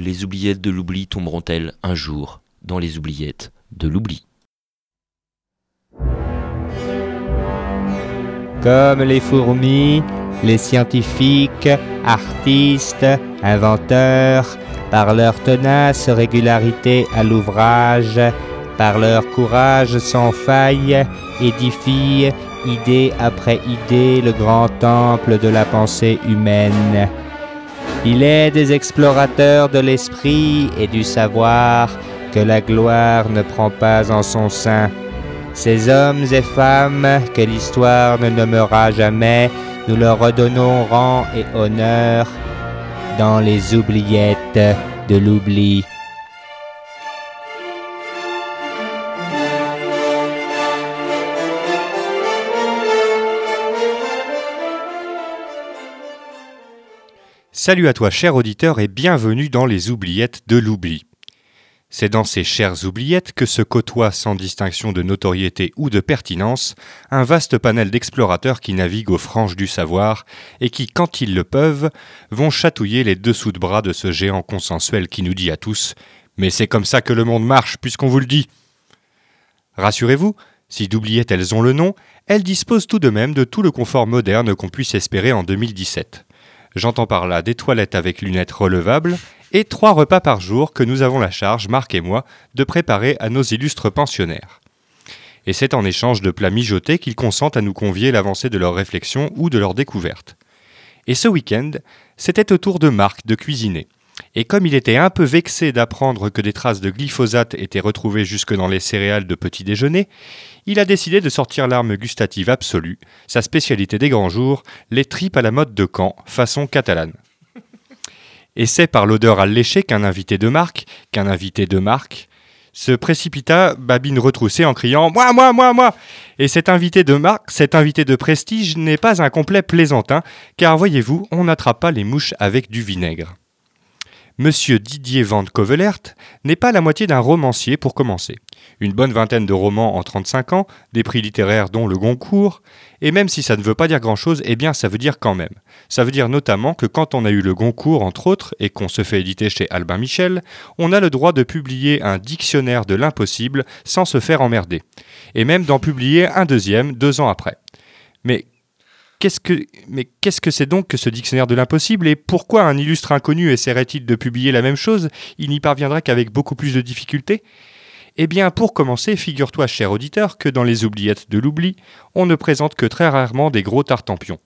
Les oubliettes de l'oubli tomberont-elles un jour dans les oubliettes de l'oubli? Comme les fourmis, les scientifiques, artistes, inventeurs, par leur tenace régularité à l'ouvrage, par leur courage sans faille, édifient, idée après idée, le grand temple de la pensée humaine. Il est des explorateurs de l'esprit et du savoir que la gloire ne prend pas en son sein. Ces hommes et femmes que l'histoire ne nommera jamais, nous leur redonnons rang et honneur dans les oubliettes de l'oubli. Salut à toi cher auditeur et bienvenue dans les oubliettes de l'oubli. C'est dans ces chères oubliettes que se côtoie sans distinction de notoriété ou de pertinence un vaste panel d'explorateurs qui naviguent aux franges du savoir et qui, quand ils le peuvent, vont chatouiller les dessous de bras de ce géant consensuel qui nous dit à tous Mais c'est comme ça que le monde marche, puisqu'on vous le dit. Rassurez-vous, si d'oubliettes elles ont le nom, elles disposent tout de même de tout le confort moderne qu'on puisse espérer en 2017. J'entends par là des toilettes avec lunettes relevables et trois repas par jour que nous avons la charge, Marc et moi, de préparer à nos illustres pensionnaires. Et c'est en échange de plats mijotés qu'ils consentent à nous convier l'avancée de leurs réflexions ou de leurs découvertes. Et ce week-end, c'était au tour de Marc de cuisiner. Et comme il était un peu vexé d'apprendre que des traces de glyphosate étaient retrouvées jusque dans les céréales de petit déjeuner, il a décidé de sortir l'arme gustative absolue, sa spécialité des grands jours, les tripes à la mode de Caen, façon catalane. Et c'est par l'odeur alléchée qu'un invité de marque, qu'un invité de marque, se précipita, babine retroussée, en criant Moi, moi, moi, moi Et cet invité de marque, cet invité de prestige n'est pas un complet plaisantin, car voyez-vous, on n'attrape pas les mouches avec du vinaigre. Monsieur Didier Van Covelert n'est pas la moitié d'un romancier pour commencer. Une bonne vingtaine de romans en 35 ans, des prix littéraires dont le Goncourt, et même si ça ne veut pas dire grand-chose, eh bien ça veut dire quand même. Ça veut dire notamment que quand on a eu le Goncourt entre autres, et qu'on se fait éditer chez Albin Michel, on a le droit de publier un dictionnaire de l'impossible sans se faire emmerder. Et même d'en publier un deuxième deux ans après. Mais Qu'est-ce que, mais qu'est-ce que c'est donc que ce dictionnaire de l'impossible et pourquoi un illustre inconnu essaierait-il de publier la même chose? Il n'y parviendrait qu'avec beaucoup plus de difficultés Eh bien, pour commencer, figure-toi, cher auditeur, que dans les oubliettes de l'oubli, on ne présente que très rarement des gros tartempions.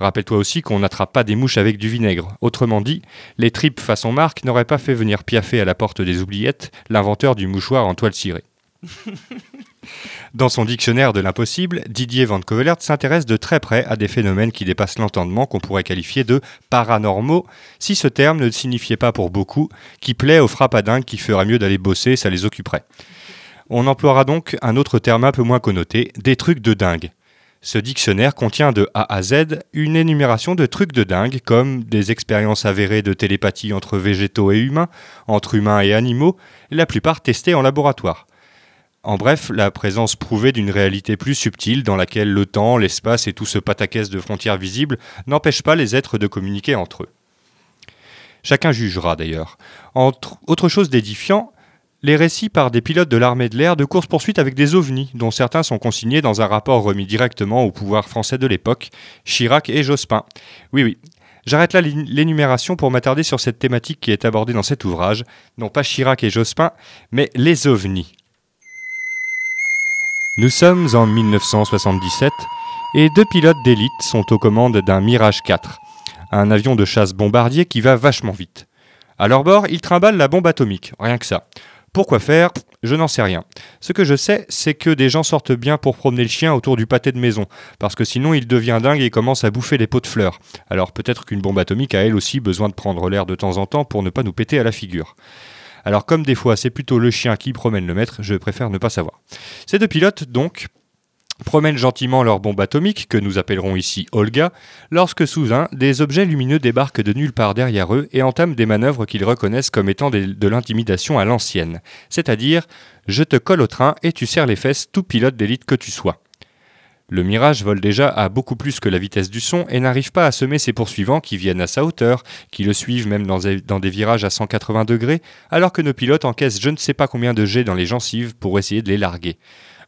Rappelle-toi aussi qu'on n'attrape pas des mouches avec du vinaigre. Autrement dit, les tripes façon marque n'auraient pas fait venir piaffer à la porte des oubliettes l'inventeur du mouchoir en toile cirée. Dans son dictionnaire de l'impossible, Didier Van Covelert s'intéresse de très près à des phénomènes qui dépassent l'entendement qu'on pourrait qualifier de paranormaux, si ce terme ne signifiait pas pour beaucoup qui plaît aux frappadingues qui feraient mieux d'aller bosser, ça les occuperait. On emploiera donc un autre terme un peu moins connoté, des trucs de dingue. Ce dictionnaire contient de A à Z une énumération de trucs de dingue comme des expériences avérées de télépathie entre végétaux et humains, entre humains et animaux, la plupart testées en laboratoire. En bref, la présence prouvée d'une réalité plus subtile dans laquelle le temps, l'espace et tout ce pataquès de frontières visibles n'empêchent pas les êtres de communiquer entre eux. Chacun jugera d'ailleurs. autre chose d'édifiant, les récits par des pilotes de l'armée de l'air de course-poursuite avec des ovnis, dont certains sont consignés dans un rapport remis directement au pouvoir français de l'époque, Chirac et Jospin. Oui, oui. J'arrête là l'énumération pour m'attarder sur cette thématique qui est abordée dans cet ouvrage, non pas Chirac et Jospin, mais les ovnis. Nous sommes en 1977 et deux pilotes d'élite sont aux commandes d'un Mirage 4, un avion de chasse bombardier qui va vachement vite. À leur bord, ils trimballent la bombe atomique, rien que ça. Pourquoi faire? Je n'en sais rien. Ce que je sais, c'est que des gens sortent bien pour promener le chien autour du pâté de maison, parce que sinon il devient dingue et commence à bouffer les pots de fleurs. Alors peut-être qu'une bombe atomique a elle aussi besoin de prendre l'air de temps en temps pour ne pas nous péter à la figure. Alors comme des fois c'est plutôt le chien qui promène le maître, je préfère ne pas savoir. Ces deux pilotes, donc, promènent gentiment leur bombe atomique, que nous appellerons ici Olga, lorsque soudain, des objets lumineux débarquent de nulle part derrière eux et entament des manœuvres qu'ils reconnaissent comme étant de l'intimidation à l'ancienne, c'est-à-dire je te colle au train et tu serres les fesses tout pilote d'élite que tu sois. Le Mirage vole déjà à beaucoup plus que la vitesse du son et n'arrive pas à semer ses poursuivants qui viennent à sa hauteur, qui le suivent même dans des virages à 180 degrés, alors que nos pilotes encaissent je ne sais pas combien de jets dans les gencives pour essayer de les larguer.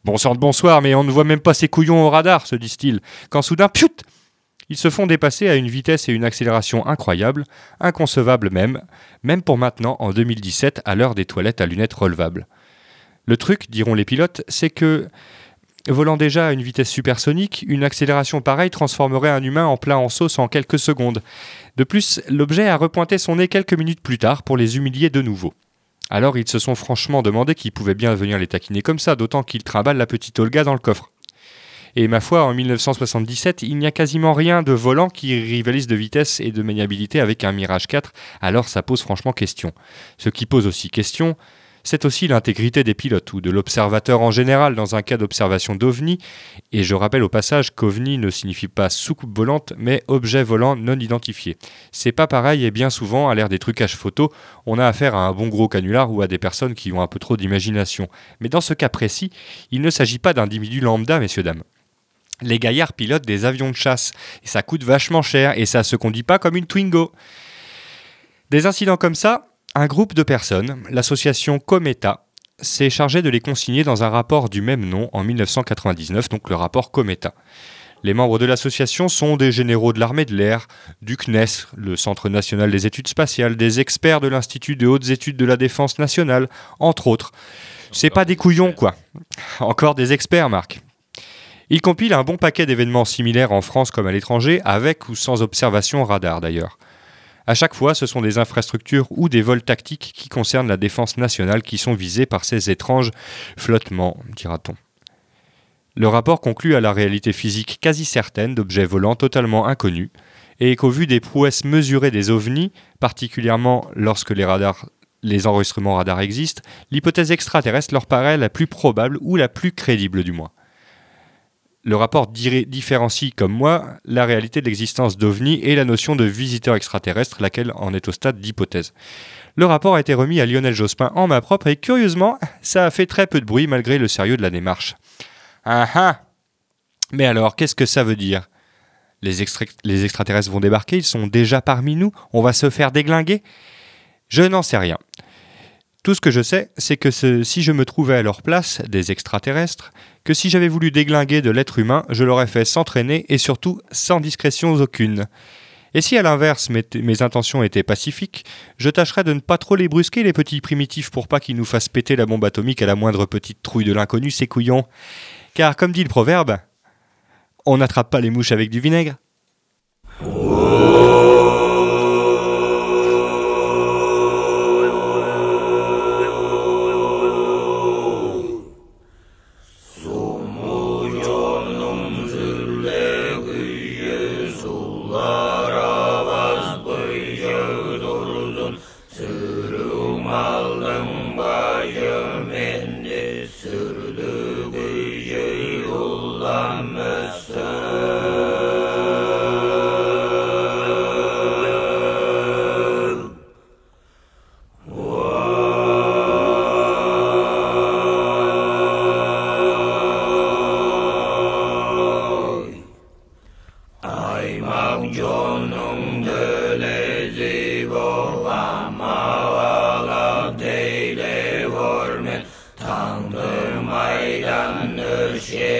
Bon sang de bonsoir, mais on ne voit même pas ces couillons au radar, se disent-ils, quand soudain, piut Ils se font dépasser à une vitesse et une accélération incroyables, inconcevables même, même pour maintenant, en 2017, à l'heure des toilettes à lunettes relevables. Le truc, diront les pilotes, c'est que Volant déjà à une vitesse supersonique, une accélération pareille transformerait un humain en plat en sauce en quelques secondes. De plus, l'objet a repointé son nez quelques minutes plus tard pour les humilier de nouveau. Alors ils se sont franchement demandé qui pouvait bien venir les taquiner comme ça, d'autant qu'ils trimballent la petite Olga dans le coffre. Et ma foi, en 1977, il n'y a quasiment rien de volant qui rivalise de vitesse et de maniabilité avec un Mirage 4, alors ça pose franchement question. Ce qui pose aussi question, c'est aussi l'intégrité des pilotes ou de l'observateur en général dans un cas d'observation d'OVNI, et je rappelle au passage qu'OVNI ne signifie pas soucoupe volante, mais objet volant non identifié. C'est pas pareil et bien souvent, à l'ère des trucages photos, on a affaire à un bon gros canular ou à des personnes qui ont un peu trop d'imagination. Mais dans ce cas précis, il ne s'agit pas d'individus lambda, messieurs, dames. Les gaillards pilotent des avions de chasse, et ça coûte vachement cher, et ça se conduit pas comme une Twingo. Des incidents comme ça, un groupe de personnes, l'association Cometa, s'est chargé de les consigner dans un rapport du même nom en 1999, donc le rapport Cometa. Les membres de l'association sont des généraux de l'armée de l'air, du CNES, le Centre national des études spatiales, des experts de l'Institut de hautes études de la défense nationale, entre autres. C'est pas des couillons, quoi. Encore des experts, Marc. Ils compilent un bon paquet d'événements similaires en France comme à l'étranger, avec ou sans observation radar d'ailleurs. À chaque fois, ce sont des infrastructures ou des vols tactiques qui concernent la défense nationale qui sont visés par ces étranges flottements, dira-t-on. Le rapport conclut à la réalité physique quasi certaine d'objets volants totalement inconnus, et qu'au vu des prouesses mesurées des ovnis, particulièrement lorsque les enregistrements radars existent, l'hypothèse extraterrestre leur paraît la plus probable ou la plus crédible du moins. Le rapport différencie, comme moi, la réalité de l'existence d'OVNI et la notion de visiteur extraterrestre, laquelle en est au stade d'hypothèse. Le rapport a été remis à Lionel Jospin en main propre et curieusement, ça a fait très peu de bruit malgré le sérieux de la démarche. Ah ah Mais alors, qu'est-ce que ça veut dire? Les, les extraterrestres vont débarquer, ils sont déjà parmi nous, on va se faire déglinguer? Je n'en sais rien. Tout ce que je sais, c'est que si je me trouvais à leur place, des extraterrestres, que si j'avais voulu déglinguer de l'être humain, je l'aurais fait sans traîner et surtout sans discrétion aucune. Et si à l'inverse mes, mes, intentions étaient pacifiques, je tâcherais de ne pas trop les brusquer les petits primitifs pour pas qu'ils nous fassent péter la bombe atomique à la moindre petite trouille de l'inconnu, ces couillons. Car comme dit le proverbe, on n'attrape pas les mouches avec du vinaigre. love. Shit.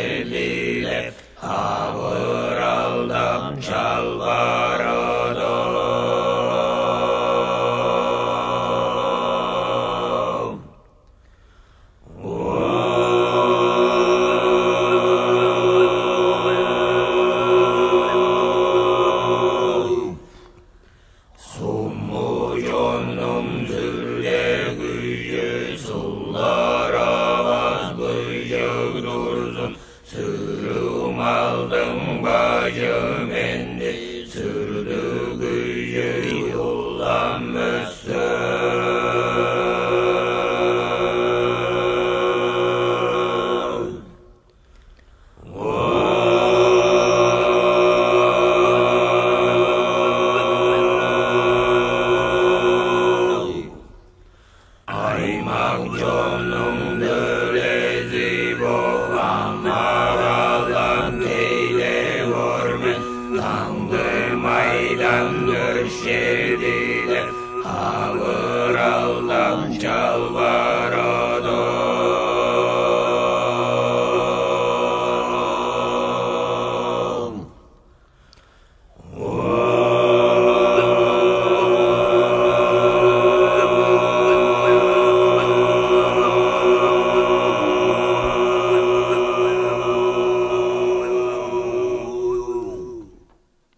I'm a